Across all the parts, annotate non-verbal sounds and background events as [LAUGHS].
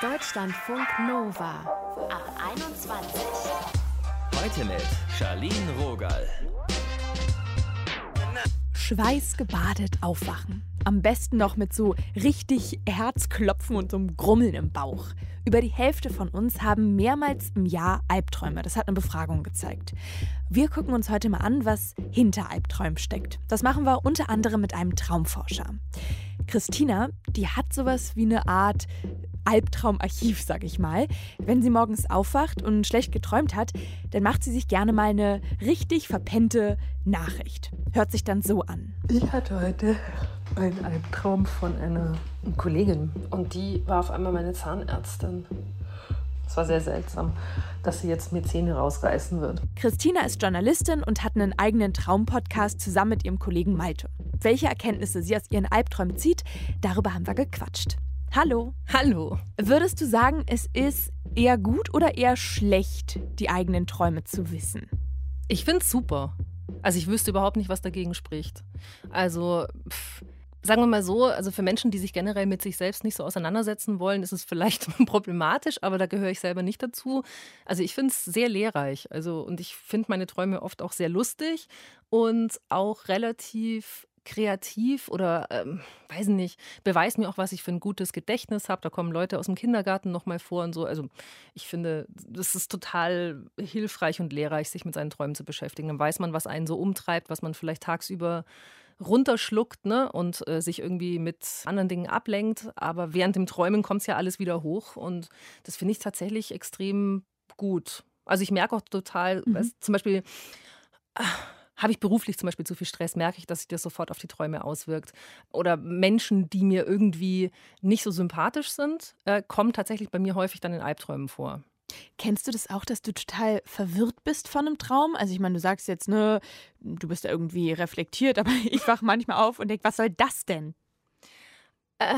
Deutschlandfunk Nova ab 21. Heute mit Charlene Rogal. Schweißgebadet aufwachen. Am besten noch mit so richtig Herzklopfen und so einem Grummeln im Bauch. Über die Hälfte von uns haben mehrmals im Jahr Albträume. Das hat eine Befragung gezeigt. Wir gucken uns heute mal an, was hinter Albträumen steckt. Das machen wir unter anderem mit einem Traumforscher. Christina, die hat sowas wie eine Art Albtraumarchiv, sag ich mal. Wenn sie morgens aufwacht und schlecht geträumt hat, dann macht sie sich gerne mal eine richtig verpennte Nachricht. Hört sich dann so an. Ich hatte heute einen Albtraum von einer Kollegin und die war auf einmal meine Zahnärztin. Es war sehr seltsam, dass sie jetzt mir Zähne rausreißen wird. Christina ist Journalistin und hat einen eigenen Traumpodcast zusammen mit ihrem Kollegen Malte. Welche Erkenntnisse sie aus ihren Albträumen zieht, darüber haben wir gequatscht. Hallo. Hallo. Würdest du sagen, es ist eher gut oder eher schlecht, die eigenen Träume zu wissen? Ich finde es super. Also ich wüsste überhaupt nicht, was dagegen spricht. Also pff, sagen wir mal so, also für Menschen, die sich generell mit sich selbst nicht so auseinandersetzen wollen, ist es vielleicht [LAUGHS] problematisch, aber da gehöre ich selber nicht dazu. Also ich finde es sehr lehrreich. Also und ich finde meine Träume oft auch sehr lustig und auch relativ kreativ oder ähm, weiß nicht, beweist mir auch, was ich für ein gutes Gedächtnis habe. Da kommen Leute aus dem Kindergarten nochmal vor und so. Also ich finde, das ist total hilfreich und lehrreich, sich mit seinen Träumen zu beschäftigen. Dann weiß man, was einen so umtreibt, was man vielleicht tagsüber runterschluckt ne, und äh, sich irgendwie mit anderen Dingen ablenkt. Aber während dem Träumen kommt es ja alles wieder hoch und das finde ich tatsächlich extrem gut. Also ich merke auch total, mhm. weißt, zum Beispiel. Äh, habe ich beruflich zum Beispiel zu viel Stress, merke ich, dass sich das sofort auf die Träume auswirkt. Oder Menschen, die mir irgendwie nicht so sympathisch sind, äh, kommen tatsächlich bei mir häufig dann in Albträumen vor. Kennst du das auch, dass du total verwirrt bist von einem Traum? Also ich meine, du sagst jetzt, ne, du bist da irgendwie reflektiert, [LAUGHS] aber ich wache manchmal auf und denke, was soll das denn? Äh,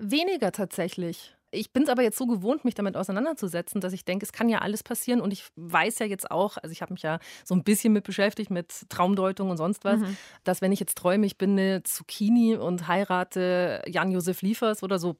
weniger tatsächlich ich bin es aber jetzt so gewohnt, mich damit auseinanderzusetzen, dass ich denke, es kann ja alles passieren. Und ich weiß ja jetzt auch, also ich habe mich ja so ein bisschen mit beschäftigt, mit Traumdeutung und sonst was, mhm. dass wenn ich jetzt träume, ich bin eine Zucchini und heirate Jan-Josef Liefers oder so,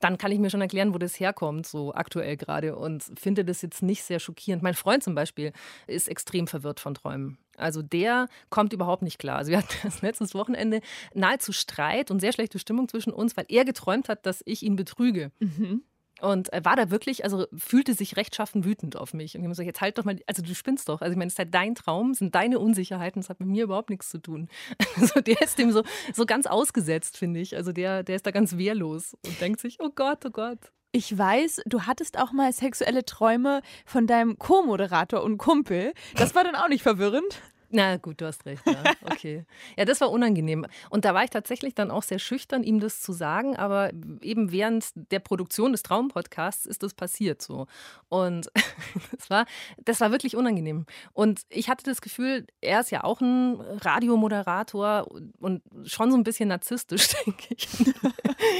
dann kann ich mir schon erklären, wo das herkommt, so aktuell gerade. Und finde das jetzt nicht sehr schockierend. Mein Freund zum Beispiel ist extrem verwirrt von Träumen. Also der kommt überhaupt nicht klar. Also wir hatten [LAUGHS] das letztes Wochenende nahezu Streit und sehr schlechte Stimmung zwischen uns, weil er geträumt hat, dass ich ihn betrüge. Mhm. Und war da wirklich, also fühlte sich rechtschaffen wütend auf mich. Und ich habe gesagt, jetzt halt doch mal, also du spinnst doch. Also ich meine, es ist halt dein Traum, es sind deine Unsicherheiten, das hat mit mir überhaupt nichts zu tun. [LAUGHS] Also der ist dem so, so ganz ausgesetzt, finde ich. Also der, der ist da ganz wehrlos und denkt sich, oh Gott, oh Gott. Ich weiß, du hattest auch mal sexuelle Träume von deinem Co-Moderator und Kumpel. Das war dann auch nicht verwirrend. Na gut, du hast recht. Ja. Okay. ja, das war unangenehm. Und da war ich tatsächlich dann auch sehr schüchtern, ihm das zu sagen. Aber eben während der Produktion des Traumpodcasts ist das passiert so. Und [LAUGHS] das war, das war wirklich unangenehm. Und ich hatte das Gefühl, er ist ja auch ein Radiomoderator und schon so ein bisschen narzisstisch, [LAUGHS] denke ich.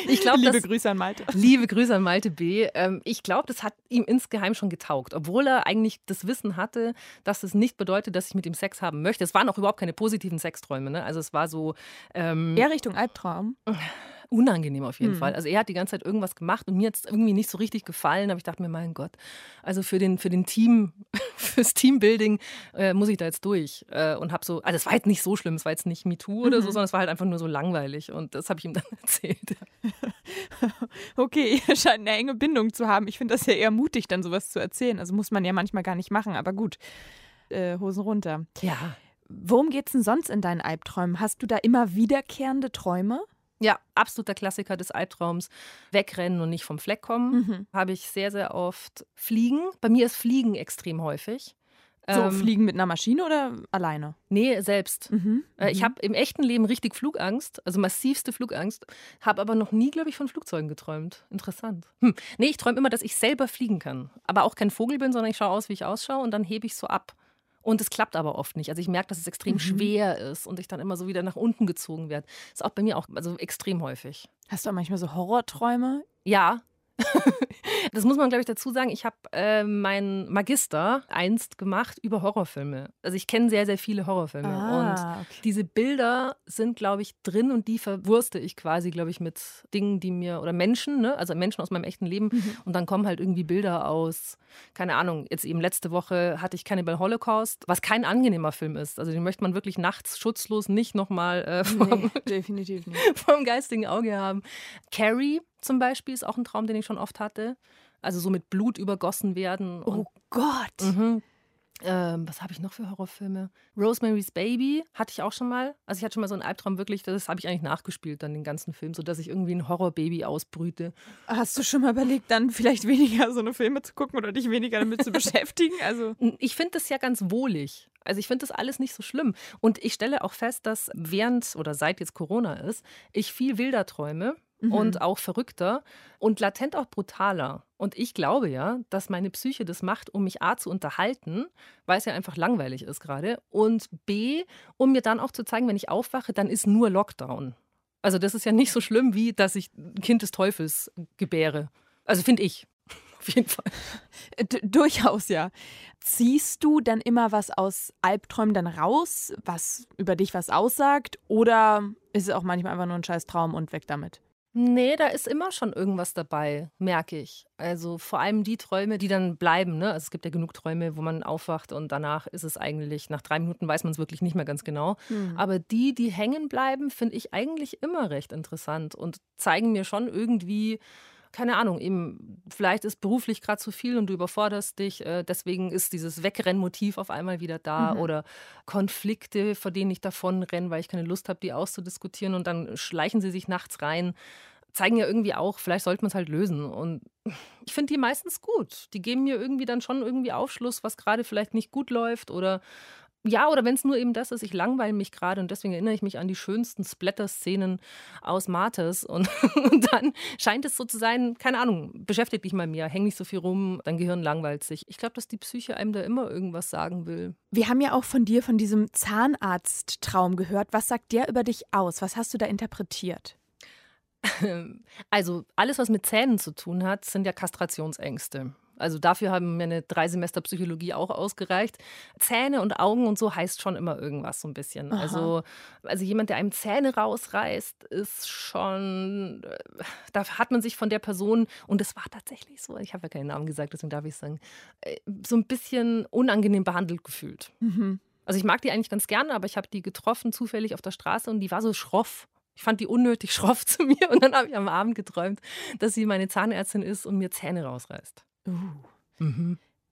ich glaub, liebe das, Grüße an Malte. Liebe Grüße an Malte B. Ähm, ich glaube, das hat ihm insgeheim schon getaugt, obwohl er eigentlich das Wissen hatte, dass es nicht bedeutet, dass ich mit ihm Sex haben möchte. Es waren auch überhaupt keine positiven Sexträume. Ne? Also es war so. Ähm, Eher Richtung Albtraum. Unangenehm auf jeden mhm. Fall. Also er hat die ganze Zeit irgendwas gemacht und mir hat es irgendwie nicht so richtig gefallen. Aber ich dachte mir, mein Gott, also für den, für den Team, [LAUGHS] fürs Teambuilding äh, muss ich da jetzt durch. Äh, und habe so, also es war jetzt nicht so schlimm, es war jetzt nicht MeToo oder mhm. so, sondern es war halt einfach nur so langweilig. Und das habe ich ihm [LAUGHS] dann erzählt. [LAUGHS] okay, ihr scheint eine enge Bindung zu haben. Ich finde das ja eher mutig, dann sowas zu erzählen. Also muss man ja manchmal gar nicht machen, aber gut äh, Hosen runter. Ja. Worum geht es denn sonst in deinen Albträumen? Hast du da immer wiederkehrende Träume? Ja, absoluter Klassiker des Albtraums. Wegrennen und nicht vom Fleck kommen. Mhm. Habe ich sehr, sehr oft. Fliegen. Bei mir ist Fliegen extrem häufig. So, ähm, fliegen mit einer Maschine oder alleine? Nee, selbst. Mhm, äh, ich mhm. habe im echten Leben richtig Flugangst, also massivste Flugangst, habe aber noch nie, glaube ich, von Flugzeugen geträumt. Interessant. Hm. Nee, ich träume immer, dass ich selber fliegen kann. Aber auch kein Vogel bin, sondern ich schaue aus, wie ich ausschaue und dann hebe ich so ab. Und es klappt aber oft nicht. Also ich merke, dass es extrem mhm. schwer ist und ich dann immer so wieder nach unten gezogen werde. Ist auch bei mir auch also extrem häufig. Hast du auch manchmal so Horrorträume? Ja, [LAUGHS] das muss man, glaube ich, dazu sagen. Ich habe äh, meinen Magister einst gemacht über Horrorfilme. Also ich kenne sehr, sehr viele Horrorfilme. Ah, und okay. diese Bilder sind, glaube ich, drin und die verwurste ich quasi, glaube ich, mit Dingen, die mir, oder Menschen, ne? also Menschen aus meinem echten Leben. Und dann kommen halt irgendwie Bilder aus, keine Ahnung, jetzt eben letzte Woche hatte ich Cannibal Holocaust, was kein angenehmer Film ist. Also den möchte man wirklich nachts schutzlos nicht nochmal äh, vom, Nee, definitiv nicht. [LAUGHS] vom geistigen Auge haben. Carrie zum Beispiel ist auch ein Traum, den ich schon oft hatte. Also so mit Blut übergossen werden. Oh Gott. mhm. ähm, was habe ich noch für Horrorfilme? Rosemary's Baby hatte ich auch schon mal. Also ich hatte schon mal so einen Albtraum wirklich, das habe ich eigentlich nachgespielt dann den ganzen Film, sodass ich irgendwie ein Horrorbaby ausbrüte. Hast du schon mal überlegt, dann vielleicht weniger so eine Filme zu gucken oder dich weniger damit zu [LAUGHS] beschäftigen? Also Ich finde das ja ganz wohlig. Also ich finde das alles nicht so schlimm. Und ich stelle auch fest, dass während oder seit jetzt Corona ist, ich viel wilder träume und auch verrückter und latent auch brutaler. Und ich glaube ja, dass meine Psyche das macht, um mich A zu unterhalten, weil es ja einfach langweilig ist gerade, und B, um mir dann auch zu zeigen, wenn ich aufwache, dann ist nur Lockdown. Also das ist ja nicht so schlimm, wie dass ich ein Kind des Teufels gebäre. Also finde ich. [LAUGHS] Auf jeden Fall. D durchaus ja. Ziehst du dann immer was aus Albträumen dann raus, was über dich was aussagt? Oder ist es auch manchmal einfach nur ein scheiß Traum und weg damit? Nee, da ist immer schon irgendwas dabei, merke ich. Also vor allem die Träume, die dann bleiben. Ne? Also es gibt ja genug Träume, wo man aufwacht und danach ist es eigentlich, nach drei Minuten weiß man es wirklich nicht mehr ganz genau. Aber die, die hängen bleiben, finde ich eigentlich immer recht interessant und zeigen mir schon irgendwie, keine Ahnung, eben, vielleicht ist beruflich gerade zu viel und du überforderst dich. Äh, deswegen ist dieses Wegrennmotiv auf einmal wieder da oder Konflikte, vor denen ich davon renne, weil ich keine Lust habe, die auszudiskutieren und dann schleichen sie sich nachts rein. Zeigen ja irgendwie auch, vielleicht sollte man es halt lösen. Und ich finde die meistens gut. Die geben mir irgendwie dann schon irgendwie Aufschluss, was gerade vielleicht nicht gut läuft oder ja, oder wenn es nur eben das ist, ich langweile mich gerade und deswegen erinnere ich mich an die schönsten Splatter-Szenen aus Martes und, [LAUGHS] und dann scheint es so zu sein, keine Ahnung, beschäftigt dich mal mehr, häng nicht so viel rum, dein Gehirn langweilt sich. Ich glaube, dass die Psyche einem da immer irgendwas sagen will. Wir haben ja auch von dir, von diesem Zahnarzttraum gehört. Was sagt der über dich aus? Was hast du da interpretiert? Also alles, was mit Zähnen zu tun hat, sind ja Kastrationsängste. Also dafür haben mir eine drei Semester Psychologie auch ausgereicht. Zähne und Augen und so heißt schon immer irgendwas so ein bisschen. Also, also jemand, der einem Zähne rausreißt, ist schon, äh, da hat man sich von der Person, und das war tatsächlich so, ich habe ja keinen Namen gesagt, deswegen darf ich sagen, äh, so ein bisschen unangenehm behandelt gefühlt. Also ich mag die eigentlich ganz gerne, aber ich habe die getroffen zufällig auf der Straße und die war so schroff. Ich fand die unnötig [LAUGHS] schroff zu mir und dann habe ich am Abend geträumt, dass sie meine Zahnärztin ist und mir Zähne rausreißt.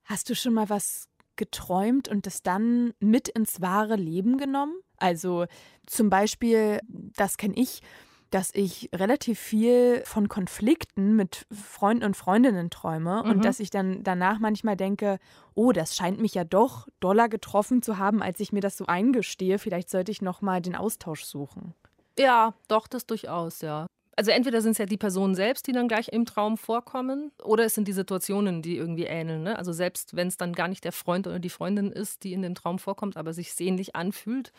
Hast du schon mal was geträumt und das dann mit ins wahre Leben genommen? Also zum Beispiel, das kenne ich, dass ich relativ viel von Konflikten mit Freunden und Freundinnen träume und dass ich dann danach manchmal denke, oh, das scheint mich ja doch doller getroffen zu haben, als ich mir das so eingestehe. Vielleicht sollte ich noch mal den Austausch suchen. Ja, doch, das durchaus, ja. Also entweder sind es ja die Personen selbst, die dann gleich im Traum vorkommen, oder es sind die Situationen, die irgendwie ähneln. Ne? Also selbst wenn es dann gar nicht der Freund oder die Freundin ist, die in dem Traum vorkommt, aber sich sehnlich anfühlt,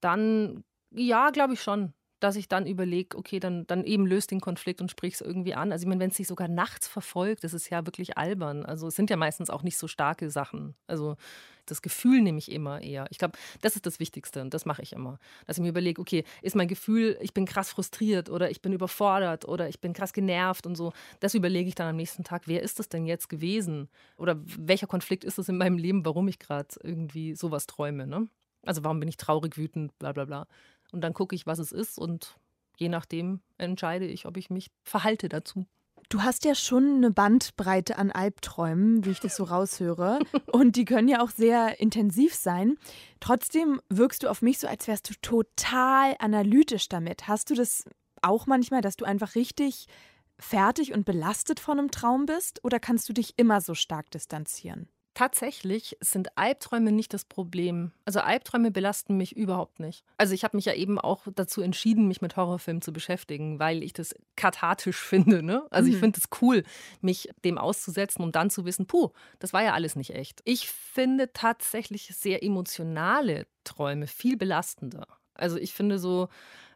dann ja, glaube ich schon, dass ich dann überlege, okay, dann, dann eben löst den Konflikt und sprich es irgendwie an. Also ich meine, wenn es sich sogar nachts verfolgt, das ist ja wirklich albern. Also es sind ja meistens auch nicht so starke Sachen. Also das Gefühl nehme ich immer eher. Ich glaube, das ist das Wichtigste und das mache ich immer. Dass ich mir überlege, okay, ist mein Gefühl, ich bin krass frustriert oder ich bin überfordert oder ich bin krass genervt und so. Das überlege ich dann am nächsten Tag, wer ist das denn jetzt gewesen? Oder welcher Konflikt ist es in meinem Leben, warum ich gerade irgendwie sowas träume? Ne? Also warum bin ich traurig, wütend, bla bla bla. Und dann gucke ich, was es ist und je nachdem entscheide ich, ob ich mich verhalte dazu. Du hast ja schon eine Bandbreite an Albträumen, wie ich das so raushöre. [LAUGHS] Und die können ja auch sehr intensiv sein. Trotzdem wirkst du auf mich so, als wärst du total analytisch damit. Hast du das auch manchmal, dass du einfach richtig fertig und belastet von einem Traum bist? Oder kannst du dich immer so stark distanzieren? Tatsächlich sind Albträume nicht das Problem. Also Albträume belasten mich überhaupt nicht. Also ich habe mich ja eben auch dazu entschieden, mich mit Horrorfilmen zu beschäftigen, weil ich das kathartisch [LAUGHS] finde. Ne? Also ich finde es cool, mich dem auszusetzen, um dann zu wissen, puh, das war ja alles nicht echt. Ich finde tatsächlich sehr emotionale Träume viel belastender. Also ich finde so,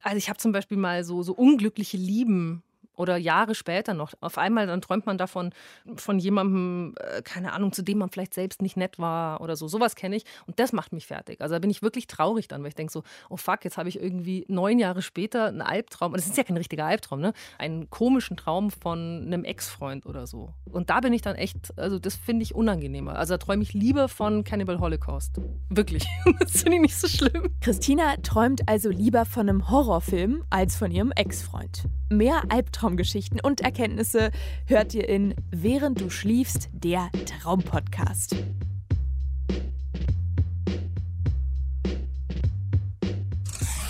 also ich habe zum Beispiel mal so, so unglückliche Lieben oder Jahre später noch. Auf einmal dann träumt man davon von jemandem, äh, keine Ahnung, zu dem man vielleicht selbst nicht nett war oder so. Sowas kenne ich und das macht mich fertig. Also da bin ich wirklich traurig dann, weil ich denke so, oh fuck, jetzt habe ich irgendwie neun Jahre später einen Albtraum. Und es ist ja kein richtiger Albtraum, ne? Einen komischen Traum von einem Ex-Freund oder so. Und da bin ich dann echt, also das finde ich unangenehmer. Also da träume ich lieber von Cannibal Holocaust. Wirklich. [LAUGHS] das finde ich nicht so schlimm. Christina träumt also lieber von einem Horrorfilm als von ihrem Ex-Freund. Mehr Albtraumgeschichten und Erkenntnisse hört ihr in Während du schliefst, der Traumpodcast.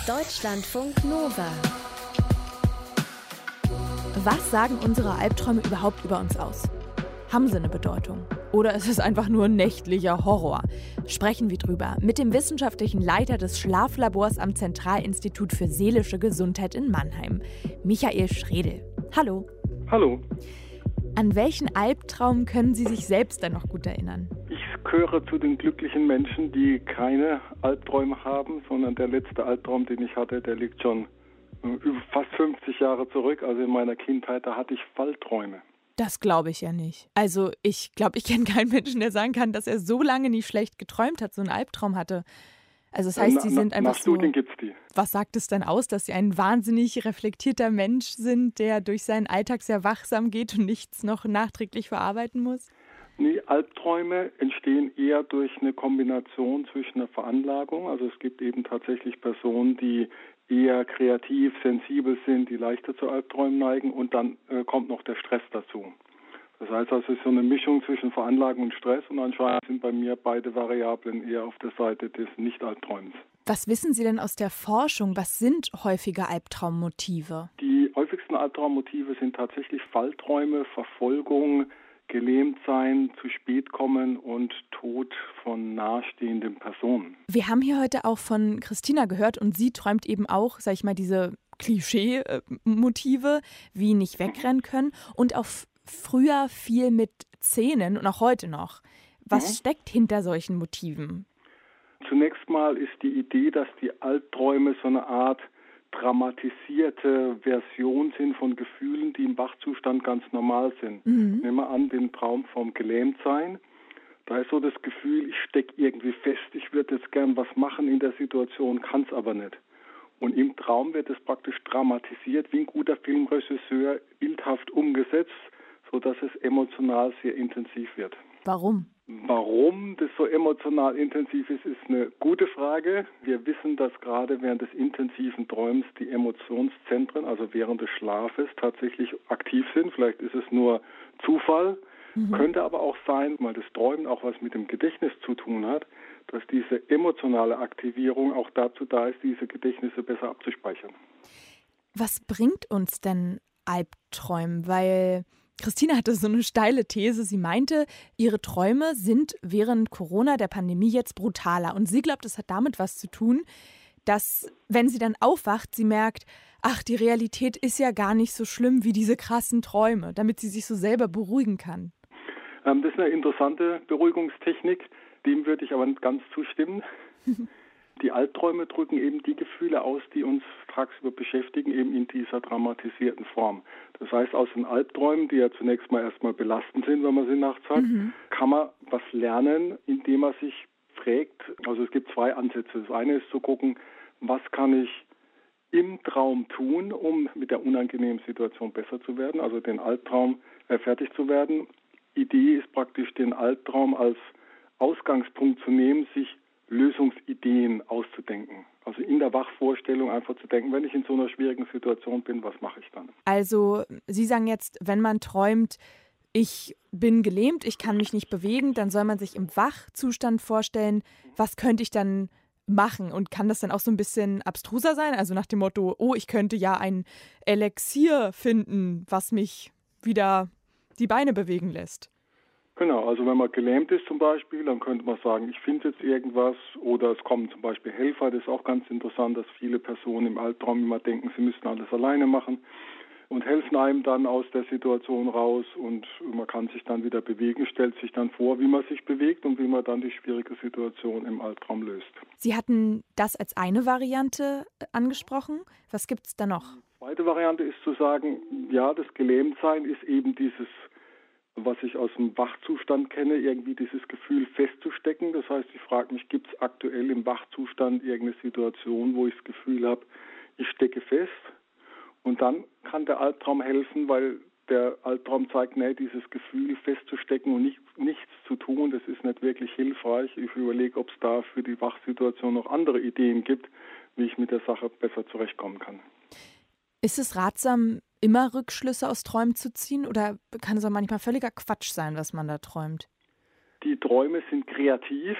Deutschlandfunk Nova. Was sagen unsere Albträume überhaupt über uns aus? Haben sie eine Bedeutung? Oder ist es einfach nur nächtlicher Horror? Sprechen wir drüber mit dem wissenschaftlichen Leiter des Schlaflabors am Zentralinstitut für seelische Gesundheit in Mannheim, Michael Schredel. Hallo. Hallo. An welchen Albtraum können Sie sich selbst denn noch gut erinnern? Ich gehöre zu den glücklichen Menschen, die keine Albträume haben, sondern der letzte Albtraum, den ich hatte, der liegt schon äh, fast 50 Jahre zurück. Also in meiner Kindheit, da hatte ich Fallträume. Das glaube ich ja nicht. Also ich glaube, ich kenne keinen Menschen, der sagen kann, dass er so lange nicht schlecht geträumt hat, so einen Albtraum hatte. Also das heißt, na, Sie sind einfach nach Studien so. gibt's die. Was sagt es denn aus, dass Sie ein wahnsinnig reflektierter Mensch sind, der durch seinen Alltag sehr wachsam geht und nichts noch nachträglich verarbeiten muss? Nee, Albträume entstehen eher durch eine Kombination zwischen einer Veranlagung. Also es gibt eben tatsächlich Personen, die eher kreativ, sensibel sind, die leichter zu Albträumen neigen und dann äh, kommt noch der Stress dazu. Das heißt also, es ist so eine Mischung zwischen Veranlagung und Stress und anscheinend sind bei mir beide Variablen eher auf der Seite des Nicht-Albträumens. Was wissen Sie denn aus der Forschung? Was sind häufige Albtraummotive? Die häufigsten Albtraummotive sind tatsächlich Fallträume, Verfolgung, gelähmt sein, zu spät kommen und Tod von nahestehenden Personen. Wir haben hier heute auch von Christina gehört und sie träumt eben auch, sag ich mal, diese Klischee-Motive, wie nicht wegrennen können und auch f- früher viel mit Szenen und auch heute noch. Was Mhm. steckt hinter solchen Motiven? Zunächst mal ist die Idee, dass die Albträume so eine Art dramatisierte Version sind von Gefühlen, die im Wachzustand ganz normal sind. Mhm. Nehmen wir an den Traum vom Gelähmtsein. Da ist so das Gefühl, ich stecke irgendwie fest, ich würde jetzt gern was machen in der Situation, kann es aber nicht. Und im Traum wird es praktisch dramatisiert, wie ein guter Filmregisseur, bildhaft umgesetzt, sodass es emotional sehr intensiv wird. Warum? Warum das so emotional intensiv ist, ist eine gute Frage. Wir wissen, dass gerade während des intensiven Träumens die Emotionszentren, also während des Schlafes, tatsächlich aktiv sind. Vielleicht ist es nur Zufall, könnte aber auch sein, weil das Träumen auch was mit dem Gedächtnis zu tun hat, dass diese emotionale Aktivierung auch dazu da ist, diese Gedächtnisse besser abzuspeichern. Was bringt uns denn Albträumen? Weil Christina hatte so eine steile These. Sie meinte, ihre Träume sind während Corona, der Pandemie, jetzt brutaler. Und sie glaubt, es hat damit was zu tun, dass, wenn sie dann aufwacht, sie merkt, ach, die Realität ist ja gar nicht so schlimm wie diese krassen Träume, damit sie sich so selber beruhigen kann. Ähm, das ist eine interessante Beruhigungstechnik, dem würde ich aber nicht ganz zustimmen. [LAUGHS] Die Albträume drücken eben die Gefühle aus, die uns tagsüber beschäftigen, eben in dieser dramatisierten Form. Das heißt, aus den Albträumen, die ja zunächst mal erstmal belastend sind, wenn man sie nachts hat, kann man was lernen, indem man sich fragt, also es gibt zwei Ansätze. Das eine ist zu gucken, was kann ich im Traum tun, um mit der unangenehmen Situation besser zu werden, also den Albtraum äh, fertig zu werden. Idee ist praktisch, den Albtraum als Ausgangspunkt zu nehmen, sich Lösungsideen auszudenken. Also in der Wachvorstellung einfach zu denken, wenn ich in so einer schwierigen Situation bin, was mache ich dann? Also, Sie sagen jetzt, wenn man träumt, ich bin gelähmt, ich kann mich nicht bewegen, dann soll man sich im Wachzustand vorstellen, was könnte ich dann machen und kann das dann auch so ein bisschen abstruser sein? Also nach dem Motto, oh, ich könnte ja ein Elixier finden, was mich wieder die Beine bewegen lässt. Genau, also wenn man gelähmt ist zum Beispiel, dann könnte man sagen, ich finde jetzt irgendwas oder es kommen zum Beispiel Helfer. Das ist auch ganz interessant, dass viele Personen im Albtraum immer denken, sie müssten alles alleine machen und helfen einem dann aus der Situation raus und man kann sich dann wieder bewegen, stellt sich dann vor, wie man sich bewegt und wie man dann die schwierige Situation im Albtraum löst. Sie hatten das als eine Variante äh, angesprochen. Was gibt es da noch? Zweite Variante ist zu sagen, ja, das Gelähmtsein ist eben dieses, was ich aus dem Wachzustand kenne, irgendwie dieses Gefühl festzustecken. Das heißt, ich frage mich, gibt es aktuell im Wachzustand irgendeine Situation, wo ich das Gefühl habe, ich stecke fest? Und dann kann der Albtraum helfen, weil der Albtraum zeigt, nee, dieses Gefühl festzustecken und nicht, nichts zu tun, das ist nicht wirklich hilfreich. Ich überlege, ob es da für die Wachsituation noch andere Ideen gibt, wie ich mit der Sache besser zurechtkommen kann. Ist es ratsam, immer Rückschlüsse aus Träumen zu ziehen oder kann es auch manchmal völliger Quatsch sein, was man da träumt? Die Träume sind kreativ,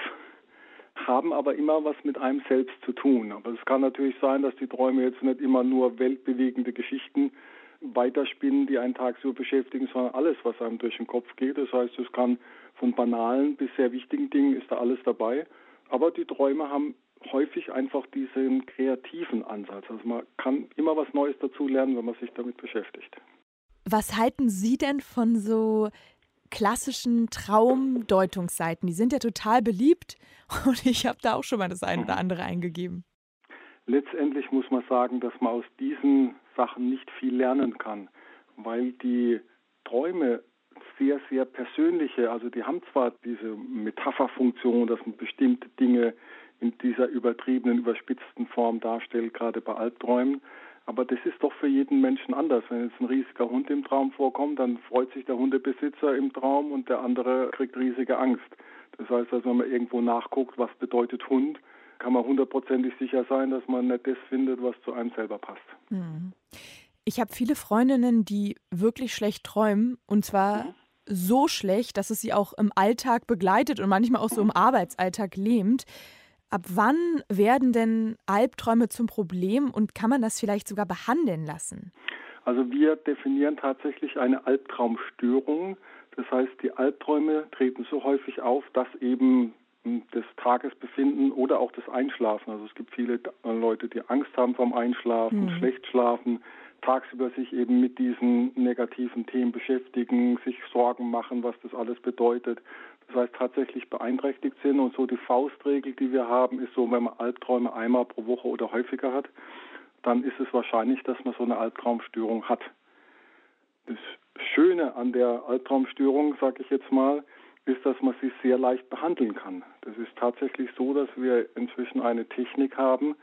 haben aber immer was mit einem selbst zu tun. Aber es kann natürlich sein, dass die Träume jetzt nicht immer nur weltbewegende Geschichten weiterspinnen, die einen Tag so beschäftigen, sondern alles, was einem durch den Kopf geht. Das heißt, es kann von banalen bis sehr wichtigen Dingen ist da alles dabei. Aber die Träume haben häufig einfach diesen kreativen Ansatz. Also man kann immer was Neues dazu lernen, wenn man sich damit beschäftigt. Was halten Sie denn von so klassischen Traumdeutungsseiten? Die sind ja total beliebt [LAUGHS] und ich habe da auch schon mal das eine oder andere eingegeben. Letztendlich muss man sagen, dass man aus diesen Sachen nicht viel lernen kann, weil die Träume sehr, sehr persönliche, also die haben zwar diese Metapherfunktion, dass man bestimmte Dinge in dieser übertriebenen, überspitzten Form darstellt, gerade bei Albträumen. Aber das ist doch für jeden Menschen anders. Wenn jetzt ein riesiger Hund im Traum vorkommt, dann freut sich der Hundebesitzer im Traum und der andere kriegt riesige Angst. Das heißt also, wenn man irgendwo nachguckt, was bedeutet Hund, kann man hundertprozentig sicher sein, dass man nicht das findet, was zu einem selber passt. Mhm. Ich habe viele Freundinnen, die wirklich schlecht träumen und zwar mhm. so schlecht, dass es sie auch im Alltag begleitet und manchmal auch so im Arbeitsalltag lähmt. Ab wann werden denn Albträume zum Problem und kann man das vielleicht sogar behandeln lassen? Also wir definieren tatsächlich eine Albtraumstörung. Das heißt, die Albträume treten so häufig auf, dass eben hm, das Tagesbefinden oder auch das Einschlafen. Also es gibt viele Leute, die Angst haben vom Einschlafen, mhm. schlecht schlafen, tagsüber sich eben mit diesen negativen Themen beschäftigen, sich Sorgen machen, was das alles bedeutet das heißt tatsächlich beeinträchtigt sind. Und so die Faustregel, die wir haben, ist so, wenn man Albträume einmal pro Woche oder häufiger hat, dann ist es wahrscheinlich, dass man so eine Albtraumstörung hat. Das Schöne an der Albtraumstörung, sage ich jetzt mal, ist, dass man sie sehr leicht behandeln kann. Das ist tatsächlich so, dass wir inzwischen eine Technik haben,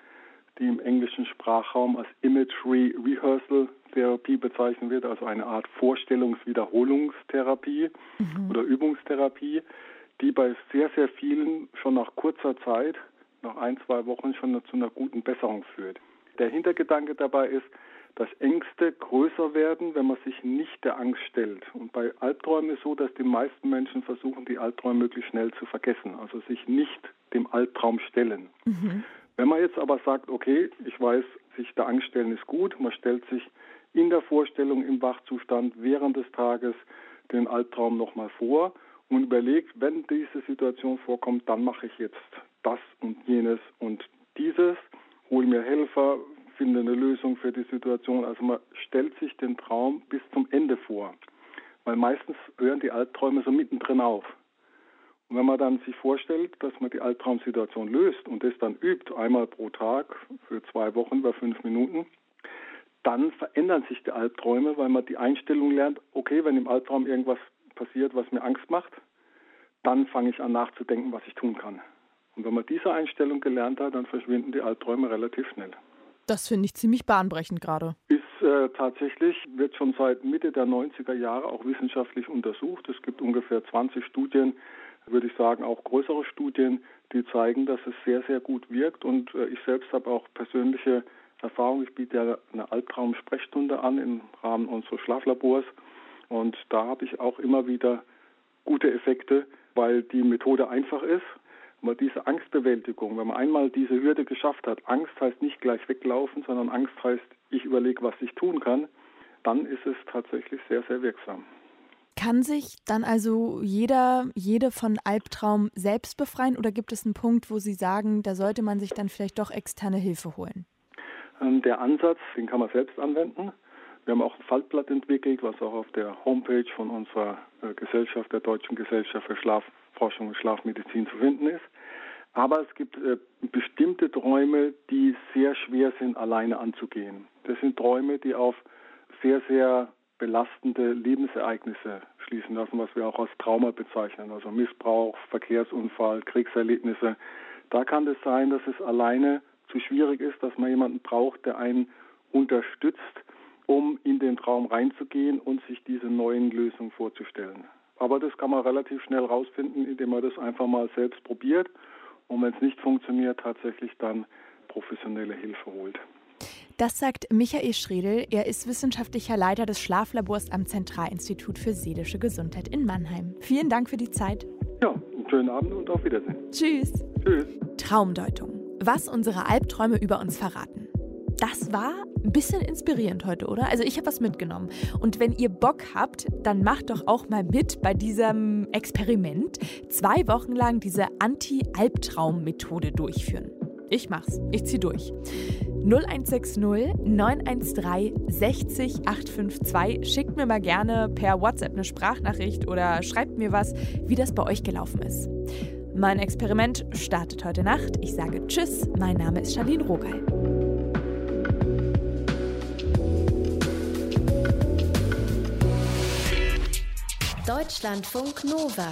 die im englischen Sprachraum als Imagery Rehearsal Therapie bezeichnet wird, also eine Art Vorstellungswiederholungstherapie mhm. oder Übungstherapie, die bei sehr, sehr vielen schon nach kurzer Zeit, nach ein, zwei Wochen schon zu einer guten Besserung führt. Der Hintergedanke dabei ist, dass Ängste größer werden, wenn man sich nicht der Angst stellt. Und bei Albträumen ist es so, dass die meisten Menschen versuchen, die Albträume möglichst schnell zu vergessen, also sich nicht dem Albtraum stellen. Mhm. Wenn man jetzt aber sagt, okay, ich weiß, sich der Angst ist gut, man stellt sich in der Vorstellung im Wachzustand während des Tages den Albtraum nochmal vor und überlegt, wenn diese Situation vorkommt, dann mache ich jetzt das und jenes und dieses, hole mir Helfer, finde eine Lösung für die Situation. Also man stellt sich den Traum bis zum Ende vor, weil meistens hören die Albträume so mittendrin auf. Und wenn man dann sich vorstellt, dass man die Albtraumsituation löst und das dann übt, einmal pro Tag für zwei Wochen über fünf Minuten, dann verändern sich die Albträume, weil man die Einstellung lernt, okay, wenn im Albtraum irgendwas passiert, was mir Angst macht, dann fange ich an nachzudenken, was ich tun kann. Und wenn man diese Einstellung gelernt hat, dann verschwinden die Albträume relativ schnell. Das finde ich ziemlich bahnbrechend gerade. Ist äh, tatsächlich, wird schon seit Mitte der 90er Jahre auch wissenschaftlich untersucht. Es gibt ungefähr 20 Studien, würde ich sagen, auch größere Studien, die zeigen, dass es sehr, sehr gut wirkt. Und äh, ich selbst habe auch persönliche Erfahrung. Ich biete ja eine Albtraum-Sprechstunde an im Rahmen unseres Schlaflabors. Und da habe ich auch immer wieder gute Effekte, weil die Methode einfach ist. Aber diese Angstbewältigung, wenn man einmal diese Hürde geschafft hat, Angst heißt nicht gleich weglaufen, sondern Angst heißt, ich überlege, was ich tun kann, dann ist es tatsächlich sehr, sehr wirksam. Kann sich dann also jeder, jede von Albtraum selbst befreien oder gibt es einen Punkt, wo Sie sagen, da sollte man sich dann vielleicht doch externe Hilfe holen? Ähm, der Ansatz, den kann man selbst anwenden. Wir haben auch ein Faltblatt entwickelt, was auch auf der Homepage von unserer äh, Gesellschaft, der Deutschen Gesellschaft für Schlafforschung und Schlafmedizin zu finden ist. Aber es gibt äh, bestimmte Träume, die sehr schwer sind, alleine anzugehen. Das sind Träume, die auf sehr, sehr belastende Lebensereignisse schließen lassen, was wir auch als Trauma bezeichnen, also Missbrauch, Verkehrsunfall, Kriegserlebnisse. Da kann es sein, dass es alleine zu schwierig ist, dass man jemanden braucht, der einen unterstützt, um in den Traum reinzugehen und sich diese neuen Lösungen vorzustellen. Aber das kann man relativ schnell rausfinden, indem man das einfach mal selbst probiert und wenn es nicht funktioniert, tatsächlich dann professionelle Hilfe holt. Das sagt Michael Schredel. Er ist wissenschaftlicher Leiter des Schlaflabors am Zentralinstitut für seelische Gesundheit in Mannheim. Vielen Dank für die Zeit. Ja, einen schönen Abend und auf Wiedersehen. Tschüss. Tschüss. Traumdeutung. Was unsere Albträume über uns verraten. Das war ein bisschen inspirierend heute, oder? Also ich habe was mitgenommen. Und wenn ihr Bock habt, dann macht doch auch mal mit bei diesem Experiment. Zwei Wochen lang diese Anti-Albtraum-Methode durchführen. Ich mach's. Ich zieh durch. 0160 913 60 852. Schickt mir mal gerne per WhatsApp eine Sprachnachricht oder schreibt mir was, wie das bei euch gelaufen ist. Mein Experiment startet heute Nacht. Ich sage Tschüss. Mein Name ist Charlene Rogal. Deutschlandfunk Nova